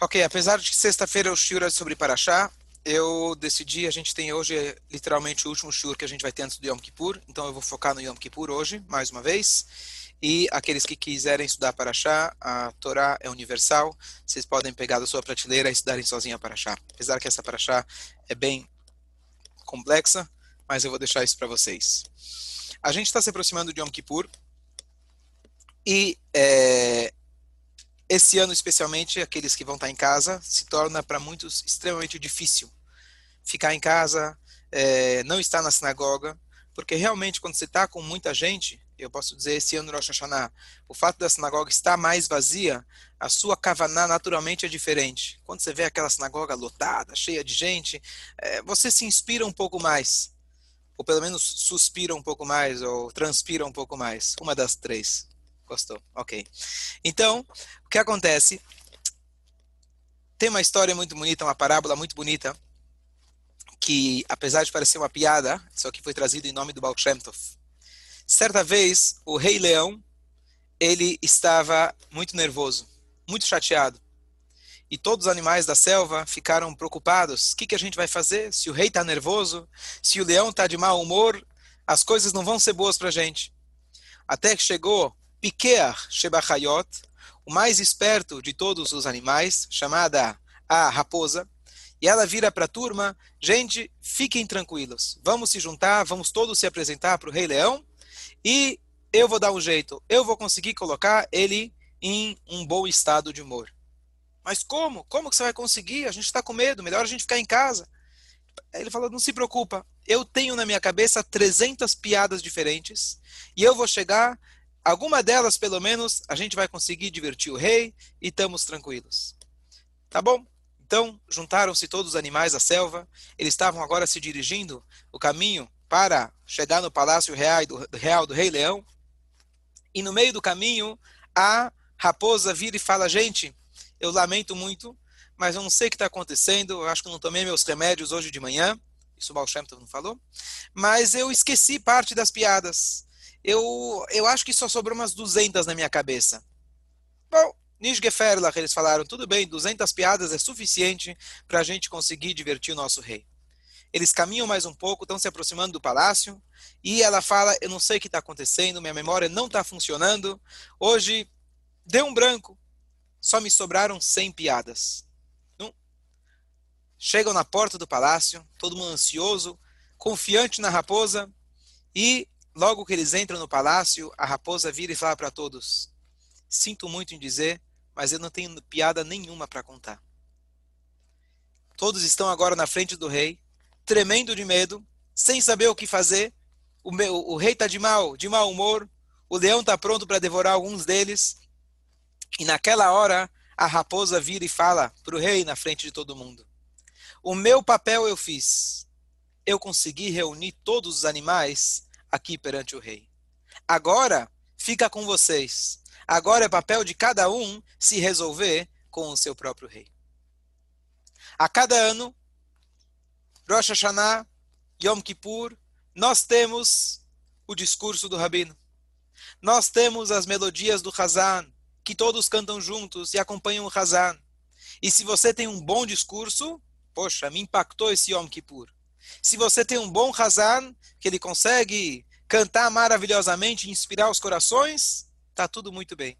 Ok, apesar de que sexta-feira o shiur é sobre Paraxá, eu decidi, a gente tem hoje literalmente o último shiur que a gente vai ter antes do Yom Kippur, então eu vou focar no Yom Kippur hoje, mais uma vez. E aqueles que quiserem estudar Paraxá, a Torá é universal, vocês podem pegar da sua prateleira e estudarem sozinha Paraxá. Apesar que essa Paraxá é bem complexa, mas eu vou deixar isso para vocês. A gente está se aproximando de Yom Kippur, e é, esse ano, especialmente, aqueles que vão estar em casa, se torna para muitos extremamente difícil ficar em casa, é, não estar na sinagoga, porque realmente quando você está com muita gente, eu posso dizer esse ano Rosh Hashanah, o fato da sinagoga estar mais vazia, a sua kavaná naturalmente é diferente. Quando você vê aquela sinagoga lotada, cheia de gente, é, você se inspira um pouco mais, ou pelo menos suspira um pouco mais, ou transpira um pouco mais, uma das três. Gostou? Ok. Então, o que acontece? Tem uma história muito bonita, uma parábola muito bonita, que apesar de parecer uma piada, só que foi trazido em nome do Baal Shem Tov. Certa vez, o rei leão, ele estava muito nervoso, muito chateado. E todos os animais da selva ficaram preocupados. O que, que a gente vai fazer? Se o rei está nervoso, se o leão está de mau humor, as coisas não vão ser boas para a gente. Até que chegou Pikear Shebachayot, o mais esperto de todos os animais, chamada a raposa, e ela vira para a turma: gente, fiquem tranquilos, vamos se juntar, vamos todos se apresentar para o Rei Leão e eu vou dar um jeito, eu vou conseguir colocar ele em um bom estado de humor. Mas como? Como que você vai conseguir? A gente está com medo, melhor a gente ficar em casa. Ele falou: não se preocupa, eu tenho na minha cabeça 300 piadas diferentes e eu vou chegar Alguma delas, pelo menos, a gente vai conseguir divertir o rei e estamos tranquilos. Tá bom? Então, juntaram-se todos os animais da selva. Eles estavam agora se dirigindo o caminho para chegar no palácio real do, real do rei leão. E no meio do caminho, a raposa vira e fala: Gente, eu lamento muito, mas eu não sei o que está acontecendo. Eu acho que não tomei meus remédios hoje de manhã. Isso o Baal não falou. Mas eu esqueci parte das piadas eu, eu acho que só sobrou umas 200 na minha cabeça. Bom, Nishgeferlach, eles falaram, tudo bem, 200 piadas é suficiente para a gente conseguir divertir o nosso rei. Eles caminham mais um pouco, estão se aproximando do palácio, e ela fala, eu não sei o que está acontecendo, minha memória não está funcionando, hoje deu um branco, só me sobraram 100 piadas. Chegam na porta do palácio, todo mundo ansioso, confiante na raposa, e Logo que eles entram no palácio, a raposa vira e fala para todos: Sinto muito em dizer, mas eu não tenho piada nenhuma para contar. Todos estão agora na frente do rei, tremendo de medo, sem saber o que fazer. O, meu, o rei está de mal, de mau humor. O leão está pronto para devorar alguns deles. E naquela hora, a raposa vira e fala para o rei na frente de todo mundo: O meu papel eu fiz. Eu consegui reunir todos os animais aqui perante o rei. Agora fica com vocês. Agora é papel de cada um se resolver com o seu próprio rei. A cada ano, Rosh Hashanah, Yom Kippur, nós temos o discurso do rabino. Nós temos as melodias do Hazan, que todos cantam juntos e acompanham o Hazan. E se você tem um bom discurso, poxa, me impactou esse Yom Kippur. Se você tem um bom Hazan, que ele consegue cantar maravilhosamente, inspirar os corações, tá tudo muito bem.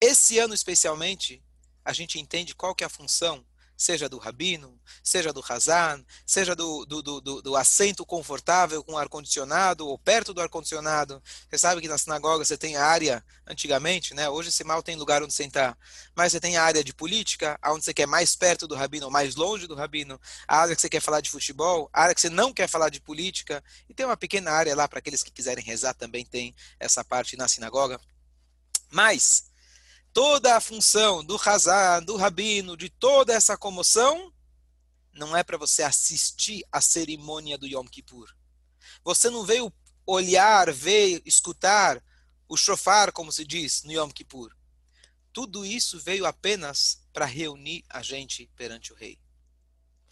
Esse ano especialmente, a gente entende qual que é a função seja do rabino, seja do Hazan, seja do, do, do, do assento confortável com ar-condicionado ou perto do ar-condicionado. Você sabe que na sinagoga você tem a área, antigamente, né? hoje você mal tem lugar onde sentar, mas você tem a área de política, onde você quer mais perto do rabino ou mais longe do rabino, a área que você quer falar de futebol, a área que você não quer falar de política, e tem uma pequena área lá para aqueles que quiserem rezar também tem essa parte na sinagoga. Mas toda a função do Hazan, do Rabino, de toda essa comoção, não é para você assistir à cerimônia do Yom Kippur. Você não veio olhar, ver, escutar o shofar, como se diz, no Yom Kippur. Tudo isso veio apenas para reunir a gente perante o rei.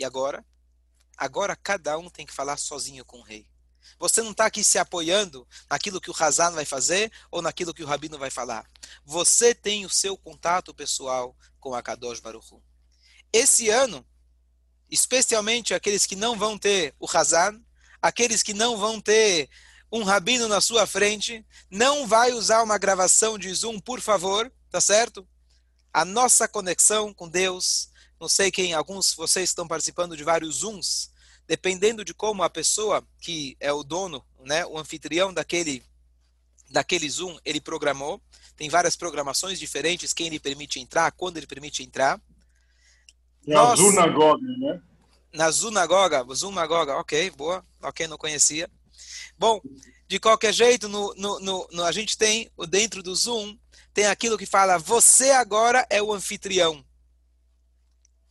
E agora? Agora cada um tem que falar sozinho com o rei. Você não está aqui se apoiando naquilo que o Hazan vai fazer ou naquilo que o Rabino vai falar. Você tem o seu contato pessoal com a Kadosh Baruch Hu. Esse ano, especialmente aqueles que não vão ter o Hazan, aqueles que não vão ter um rabino na sua frente, não vai usar uma gravação de Zoom, por favor, tá certo? A nossa conexão com Deus, não sei quem, alguns vocês estão participando de vários Zooms, dependendo de como a pessoa que é o dono, né, o anfitrião daquele daquele Zoom, ele programou. Tem várias programações diferentes, quem ele permite entrar, quando ele permite entrar. É Nós, a Zunagoga, né? Na Zunagoga, Zunagoga, ok, boa, ok, não conhecia. Bom, de qualquer jeito, no, no, no, no, a gente tem, dentro do Zoom, tem aquilo que fala, você agora é o anfitrião.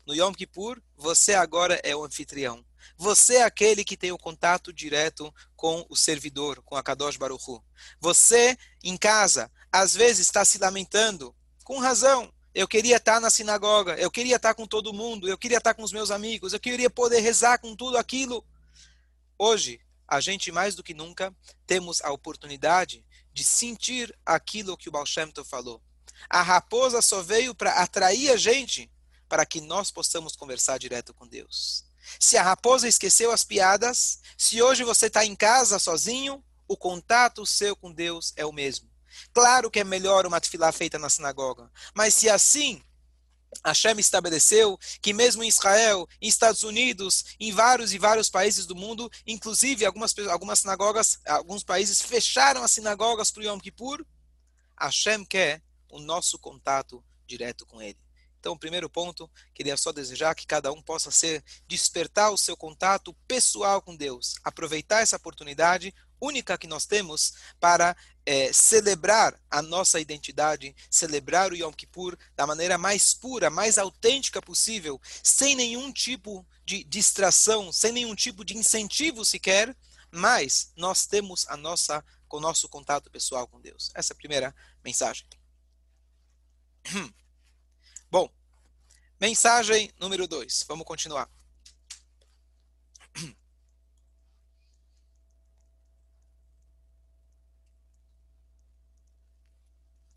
No Yom Kippur, você agora é o anfitrião. Você é aquele que tem o contato direto com o servidor, com a Kadosh Baruch Hu. Você, em casa, às vezes está se lamentando, com razão. Eu queria estar na sinagoga, eu queria estar com todo mundo, eu queria estar com os meus amigos, eu queria poder rezar com tudo aquilo. Hoje, a gente mais do que nunca temos a oportunidade de sentir aquilo que o Baal Shem Tov falou. A raposa só veio para atrair a gente para que nós possamos conversar direto com Deus. Se a raposa esqueceu as piadas, se hoje você está em casa sozinho, o contato seu com Deus é o mesmo. Claro que é melhor uma tefilá feita na sinagoga, mas se assim Hashem estabeleceu que mesmo em Israel, em Estados Unidos, em vários e vários países do mundo, inclusive algumas, algumas sinagogas, alguns países fecharam as sinagogas para o Yom Kippur, Hashem quer o nosso contato direto com ele. Então, primeiro ponto, queria só desejar que cada um possa ser despertar o seu contato pessoal com Deus, aproveitar essa oportunidade única que nós temos para é, celebrar a nossa identidade, celebrar o Yom Kippur da maneira mais pura, mais autêntica possível, sem nenhum tipo de distração, sem nenhum tipo de incentivo sequer, mas nós temos a nossa, o nosso contato pessoal com Deus. Essa é a primeira mensagem. Bom, mensagem número 2. Vamos continuar.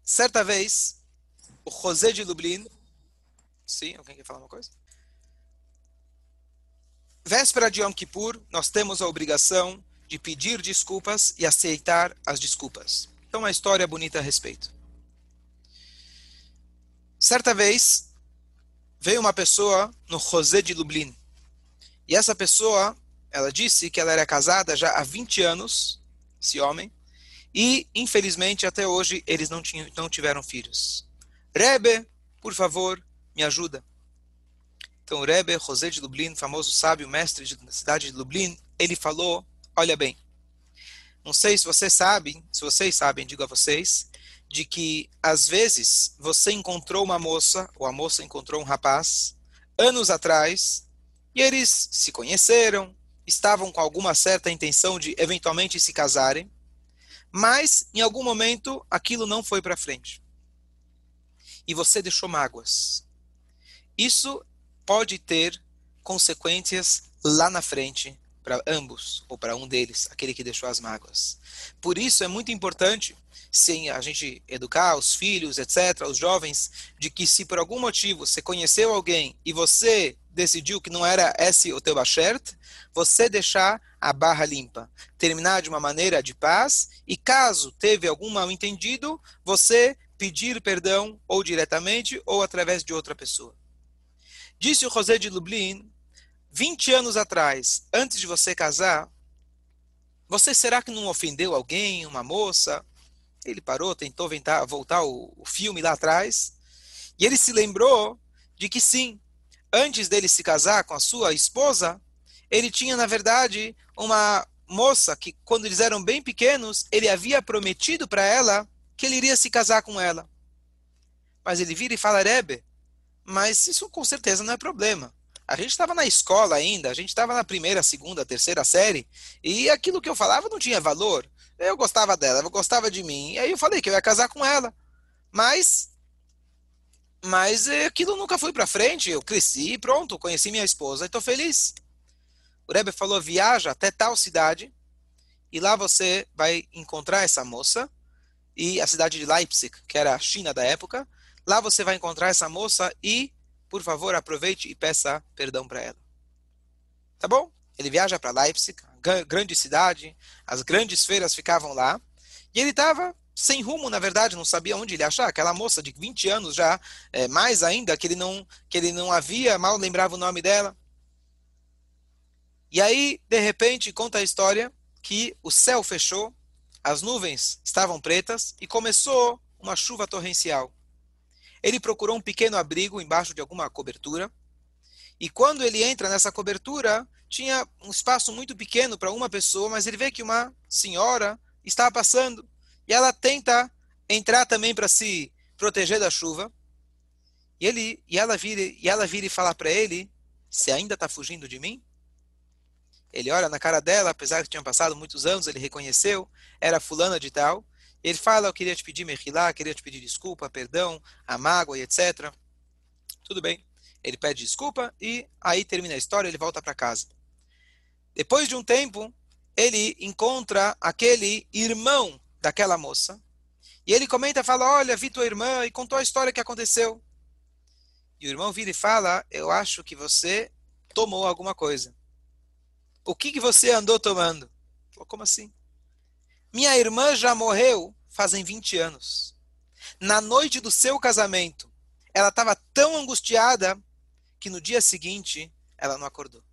Certa vez, o José de Lublin. Sim, alguém quer falar uma coisa? Véspera de Yom Kippur, nós temos a obrigação de pedir desculpas e aceitar as desculpas. Então, uma história bonita a respeito. Certa vez, veio uma pessoa no José de Lublin. E essa pessoa, ela disse que ela era casada já há 20 anos, esse homem, e, infelizmente, até hoje, eles não, tinham, não tiveram filhos. Rebbe, por favor, me ajuda. Então, o Rebbe, José de Lublin, famoso sábio, mestre da cidade de Lublin, ele falou, olha bem, não sei se vocês sabem, se vocês sabem, digo a vocês, de que às vezes você encontrou uma moça, ou a moça encontrou um rapaz, anos atrás, e eles se conheceram, estavam com alguma certa intenção de eventualmente se casarem, mas em algum momento aquilo não foi para frente. E você deixou mágoas. Isso pode ter consequências lá na frente para ambos, ou para um deles, aquele que deixou as mágoas. Por isso é muito importante sem a gente educar os filhos, etc., os jovens, de que se por algum motivo você conheceu alguém e você decidiu que não era esse o teu bashert, você deixar a barra limpa, terminar de uma maneira de paz e caso teve algum mal entendido, você pedir perdão ou diretamente ou através de outra pessoa. Disse o José de Lublin, 20 anos atrás, antes de você casar, você será que não ofendeu alguém, uma moça, ele parou, tentou ventar, voltar o, o filme lá atrás, e ele se lembrou de que sim, antes dele se casar com a sua esposa, ele tinha, na verdade, uma moça que, quando eles eram bem pequenos, ele havia prometido para ela que ele iria se casar com ela. Mas ele vira e fala, Rebe, mas isso com certeza não é problema. A gente estava na escola ainda, a gente estava na primeira, segunda, terceira série, e aquilo que eu falava não tinha valor. Eu gostava dela, ela gostava de mim. E aí eu falei que eu ia casar com ela. Mas mas aquilo nunca foi para frente. Eu cresci, pronto, conheci minha esposa e estou feliz. O Rebbe falou: viaja até tal cidade e lá você vai encontrar essa moça e a cidade de Leipzig, que era a China da época. Lá você vai encontrar essa moça e, por favor, aproveite e peça perdão para ela. Tá bom? Ele viaja para Leipzig, grande cidade, as grandes feiras ficavam lá, e ele estava sem rumo, na verdade, não sabia onde ele achar. Aquela moça de 20 anos já, é, mais ainda, que ele não que ele não havia, mal lembrava o nome dela. E aí, de repente, conta a história que o céu fechou, as nuvens estavam pretas e começou uma chuva torrencial. Ele procurou um pequeno abrigo embaixo de alguma cobertura. E quando ele entra nessa cobertura, tinha um espaço muito pequeno para uma pessoa, mas ele vê que uma senhora está passando e ela tenta entrar também para se proteger da chuva. E ele e ela vira e ela vira e fala para ele: "Você ainda está fugindo de mim?" Ele olha na cara dela, apesar que tinham passado muitos anos, ele reconheceu, era fulana de tal. Ele fala: "Eu queria te pedir mehilá, queria te pedir desculpa, perdão, a mágoa e etc." Tudo bem. Ele pede desculpa e aí termina a história, ele volta para casa. Depois de um tempo, ele encontra aquele irmão daquela moça. E ele comenta fala: Olha, vi tua irmã e contou a história que aconteceu. E o irmão vira e fala: Eu acho que você tomou alguma coisa. O que, que você andou tomando? Falou, Como assim? Minha irmã já morreu fazem 20 anos. Na noite do seu casamento, ela estava tão angustiada que no dia seguinte ela não acordou.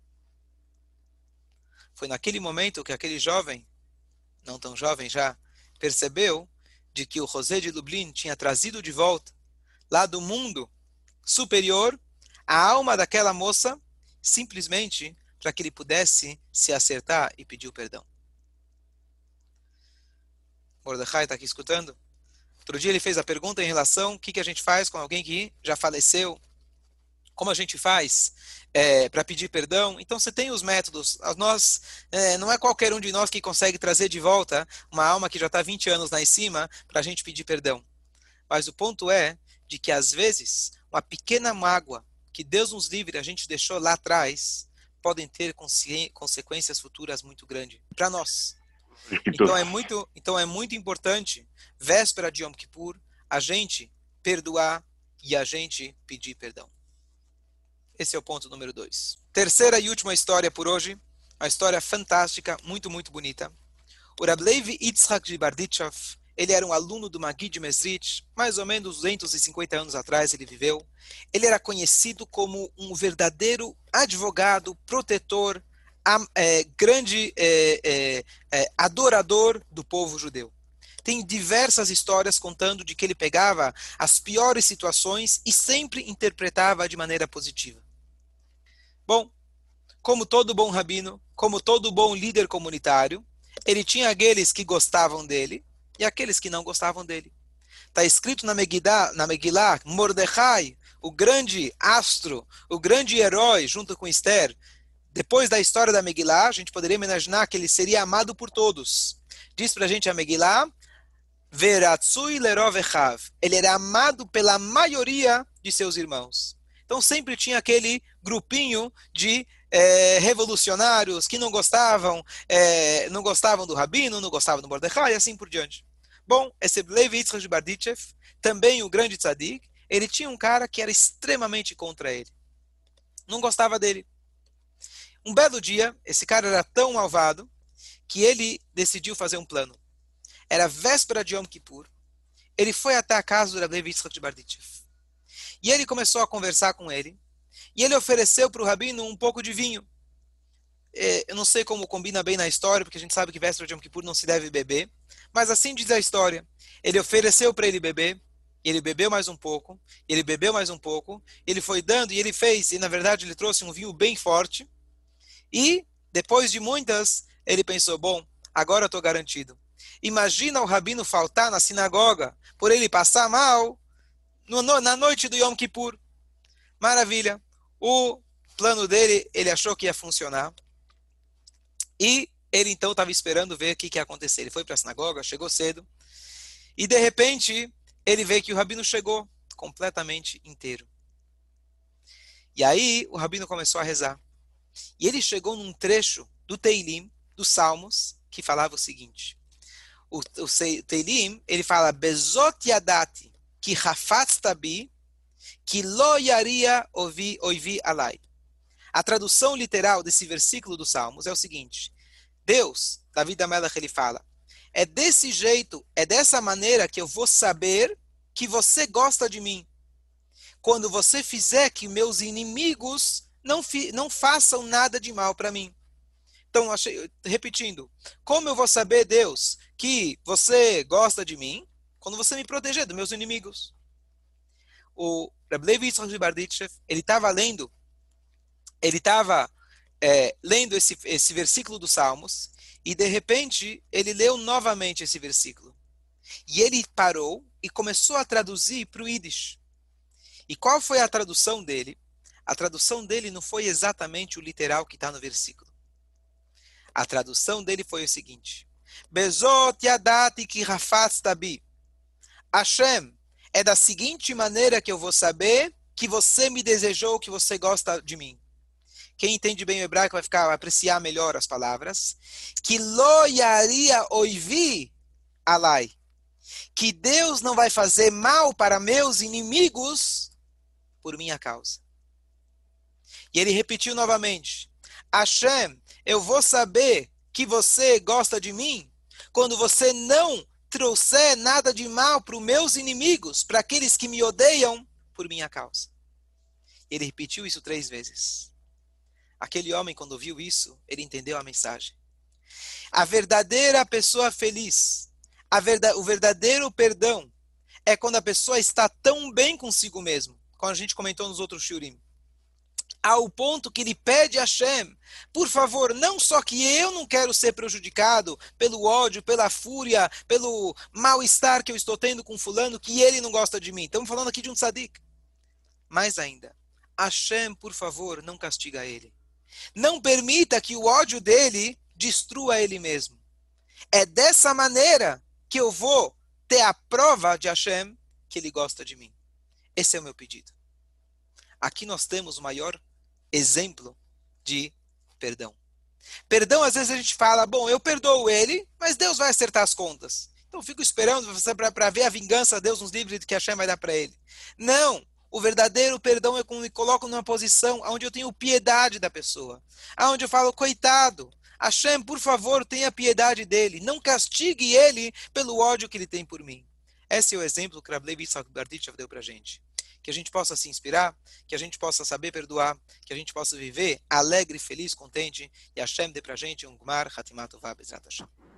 Foi naquele momento que aquele jovem, não tão jovem já, percebeu de que o José de Lublin tinha trazido de volta, lá do mundo superior, a alma daquela moça, simplesmente para que ele pudesse se acertar e pedir o perdão. Mordecai está aqui escutando? Outro dia ele fez a pergunta em relação ao que, que a gente faz com alguém que já faleceu, como a gente faz é, para pedir perdão. Então você tem os métodos. Nós é, não é qualquer um de nós que consegue trazer de volta uma alma que já está 20 anos lá em cima para a gente pedir perdão. Mas o ponto é de que às vezes uma pequena mágoa que Deus nos livre a gente deixou lá atrás podem ter consequências futuras muito grandes para nós. Então é muito, então é muito importante véspera de Yom Kippur a gente perdoar e a gente pedir perdão. Esse é o ponto número dois. Terceira e última história por hoje. Uma história fantástica, muito, muito bonita. O Rablevi Yitzhak de Barditchev, ele era um aluno do Magui de Mesrit, mais ou menos 250 anos atrás ele viveu. Ele era conhecido como um verdadeiro advogado, protetor, é, grande é, é, é, adorador do povo judeu tem diversas histórias contando de que ele pegava as piores situações e sempre interpretava de maneira positiva. Bom, como todo bom rabino, como todo bom líder comunitário, ele tinha aqueles que gostavam dele e aqueles que não gostavam dele. Está escrito na Megillah, na Megillah, Mordecai, o grande astro, o grande herói, junto com Esther. Depois da história da Megillah, a gente poderia imaginar que ele seria amado por todos. Diz para a gente a Megillah, Veratsui Lerovechav. Ele era amado pela maioria de seus irmãos. Então sempre tinha aquele grupinho de é, revolucionários que não gostavam, é, não gostavam do Rabino, não gostavam do Mordecai e assim por diante. Bom, esse Levi Yitzhak de Barditchev, também o grande tzadik, ele tinha um cara que era extremamente contra ele. Não gostava dele. Um belo dia, esse cara era tão malvado que ele decidiu fazer um plano. Era véspera de Yom Kippur. Ele foi até a casa do Levi Yitzhak de Barditchev. E ele começou a conversar com ele. E ele ofereceu para o rabino um pouco de vinho. É, eu não sei como combina bem na história, porque a gente sabe que véspera de Yom Kippur não se deve beber. Mas assim diz a história. Ele ofereceu para ele beber. E ele bebeu mais um pouco. Ele bebeu mais um pouco. Ele foi dando e ele fez. E na verdade ele trouxe um vinho bem forte. E depois de muitas, ele pensou: bom, agora eu estou garantido. Imagina o rabino faltar na sinagoga por ele passar mal no, no, na noite do Yom Kippur. Maravilha. O plano dele, ele achou que ia funcionar. E ele então estava esperando ver o que, que ia acontecer. Ele foi para a sinagoga, chegou cedo. E de repente, ele vê que o rabino chegou completamente inteiro. E aí o rabino começou a rezar. E ele chegou num trecho do Teilim, dos Salmos, que falava o seguinte: o, o Teilim, ele fala, Bezot yadati, ki hafatztabi, que lo yaria ovi, oivi alai. A tradução literal desse versículo dos Salmos é o seguinte: Deus, Davi da Melach, ele fala, é desse jeito, é dessa maneira que eu vou saber que você gosta de mim. Quando você fizer que meus inimigos não, fi, não façam nada de mal para mim. Então, achei, repetindo, como eu vou saber, Deus, que você gosta de mim? Quando você me proteger dos meus inimigos. O Rabbi Levi ele estava lendo, ele estava é, lendo esse, esse versículo dos Salmos, e de repente ele leu novamente esse versículo. E ele parou e começou a traduzir para o Yiddish. E qual foi a tradução dele? A tradução dele não foi exatamente o literal que está no versículo. A tradução dele foi o seguinte: Bezot yadati ki tabi. Hashem, é da seguinte maneira que eu vou saber que você me desejou, que você gosta de mim. Quem entende bem o hebraico vai ficar vai apreciar melhor as palavras. Que lo yaria oivi alai. Que Deus não vai fazer mal para meus inimigos por minha causa. E ele repetiu novamente: Hashem, eu vou saber que você gosta de mim quando você não trouxer nada de mal para os meus inimigos, para aqueles que me odeiam por minha causa. Ele repetiu isso três vezes. Aquele homem, quando viu isso, ele entendeu a mensagem. A verdadeira pessoa feliz, o verdadeiro perdão, é quando a pessoa está tão bem consigo mesmo, como a gente comentou nos outros shurim ao ponto que ele pede a Hashem, por favor, não só que eu não quero ser prejudicado pelo ódio, pela fúria, pelo mal-estar que eu estou tendo com fulano, que ele não gosta de mim. Estamos falando aqui de um tzadik. Mais ainda, Hashem, por favor, não castiga ele. Não permita que o ódio dele destrua ele mesmo. É dessa maneira que eu vou ter a prova de Hashem que ele gosta de mim. Esse é o meu pedido. Aqui nós temos o maior exemplo de perdão. Perdão, às vezes a gente fala, bom, eu perdoo ele, mas Deus vai acertar as contas. Então fico esperando para ver a vingança, Deus nos livre do que a Hashem vai dar para ele. Não! O verdadeiro perdão é quando me coloco numa posição onde eu tenho piedade da pessoa. Onde eu falo, coitado, Hashem, por favor, tenha piedade dele. Não castigue ele pelo ódio que ele tem por mim. Esse é o exemplo que Rav Levi Barditchev deu para gente que a gente possa se inspirar, que a gente possa saber perdoar, que a gente possa viver alegre, feliz, contente, e Hashem dê pra gente um Gmar Hatimat Uvah Bezrat Hashem.